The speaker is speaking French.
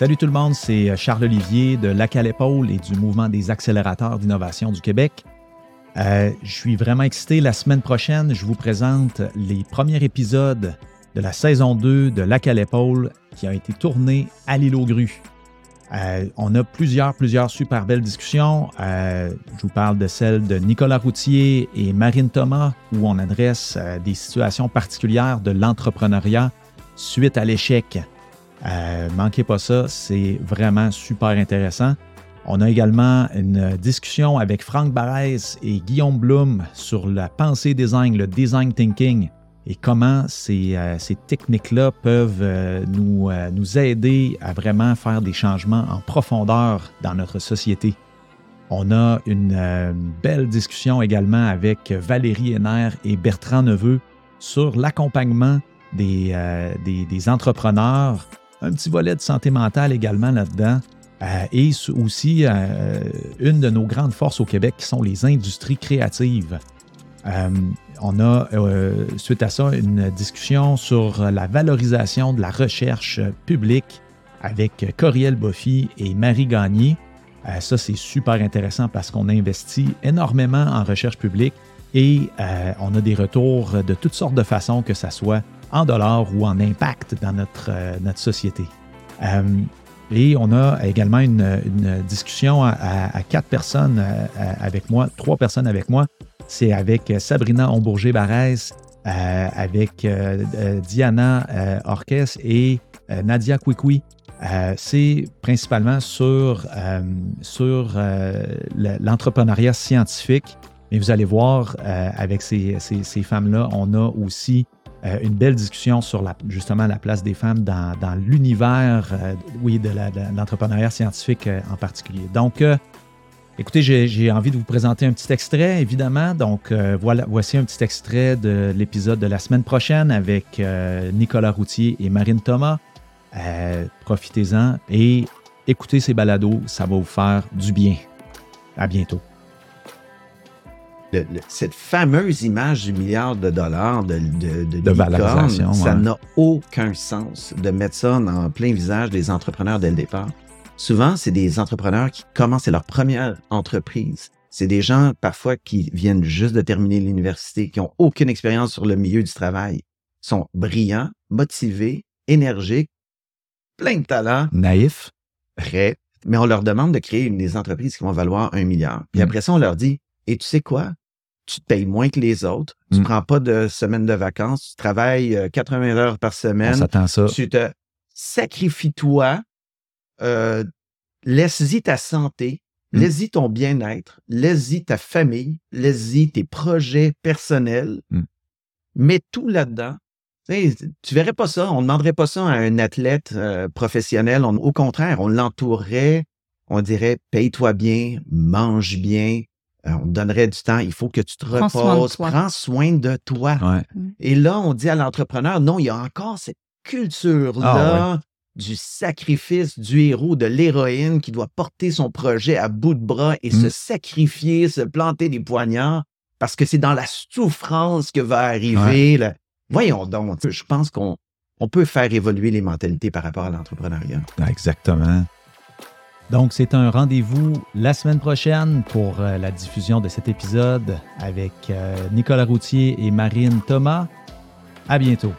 Salut tout le monde, c'est Charles Olivier de Lac à l'épaule et du mouvement des accélérateurs d'innovation du Québec. Euh, je suis vraiment excité. La semaine prochaine, je vous présente les premiers épisodes de la saison 2 de Lac à l'épaule qui a été tourné à l'île aux grues. Euh, on a plusieurs, plusieurs super belles discussions. Euh, je vous parle de celle de Nicolas Routier et Marine Thomas, où on adresse euh, des situations particulières de l'entrepreneuriat suite à l'échec. Manquez pas ça, c'est vraiment super intéressant. On a également une discussion avec Franck Barès et Guillaume Blum sur la pensée design, le design thinking et comment ces, euh, techniques-là peuvent euh, nous, euh, aider à vraiment faire des changements en profondeur dans notre société. On a une belle discussion également avec Valérie Henner et Bertrand Neveu sur l'accompagnement des, entrepreneurs, un petit volet de santé mentale également là-dedans, et aussi une de nos grandes forces au Québec qui sont les industries créatives. Euh, on a, euh, suite à ça, une discussion sur la valorisation de la recherche publique avec Coriel Boffy et Marie Gagné. Euh, ça, c'est super intéressant parce qu'on investit énormément en recherche publique et on a des retours de toutes sortes de façons, que ce soit en dollars ou en impact dans notre, notre société. et on a également une, discussion à, quatre personnes avec moi, trois personnes avec moi, c'est avec euh, Sabrina Ombourger-Barès, euh, avec euh, Diana Orques et Nadia Kwikwi. c'est principalement sur, sur l'entrepreneuriat scientifique. Mais vous allez voir, avec ces, femmes-là, on a aussi une belle discussion sur la, justement la place des femmes dans, l'univers, oui, de l'entrepreneuriat scientifique en particulier. Donc, Écoutez, j'ai envie de vous présenter un petit extrait, évidemment. Donc, euh, voilà, voici un petit extrait de l'épisode de la semaine prochaine avec euh, Nicolas Routier et Marine Thomas. Euh, profitez-en et écoutez ces balados, ça va vous faire du bien. À bientôt. Cette fameuse image du milliard de dollars de, de, valorisation, ça n'a aucun sens de mettre ça en plein visage des entrepreneurs dès le départ. Souvent, c'est des entrepreneurs qui commencent, leur première entreprise. C'est des gens parfois qui viennent juste de terminer l'université, qui n'ont aucune expérience sur le milieu du travail, sont brillants, motivés, énergiques, plein de talent. Naïfs. Prêts. Mais on leur demande de créer une des entreprises qui vont valoir un milliard. Puis mm. après ça, on leur dit, et tu sais quoi? Tu te payes moins que les autres. Tu ne mm. prends pas de semaine de vacances. Tu travailles 80 euh, heures par semaine. On s'attend ça. Tu te sacrifies toi euh, laisse-y ta santé, mmh. laisse-y ton bien-être, laisse-y ta famille, laisse-y tes projets personnels. Mmh. Mets tout là-dedans. Tu verrais pas ça, on ne demanderait pas ça à un athlète euh, professionnel. au contraire, on l'entourerait, on dirait paye-toi bien, mange bien, on te donnerait du temps, il faut que tu te reposes, prends soin de toi. Mmh. Et là, on dit à l'entrepreneur, non, il y a encore cette culture-là ah du sacrifice du héros, de l'héroïne qui doit porter son projet à bout de bras et se mmh. sacrifier, se planter des poignards, parce que c'est dans la souffrance que va arriver. Voyons donc, je pense qu'on on peut faire évoluer les mentalités par rapport à l'entrepreneuriat. Exactement. Donc, c'est un rendez-vous la semaine prochaine pour euh, la diffusion de cet épisode avec euh, Nicolas Routier et Marine Thomas. À bientôt.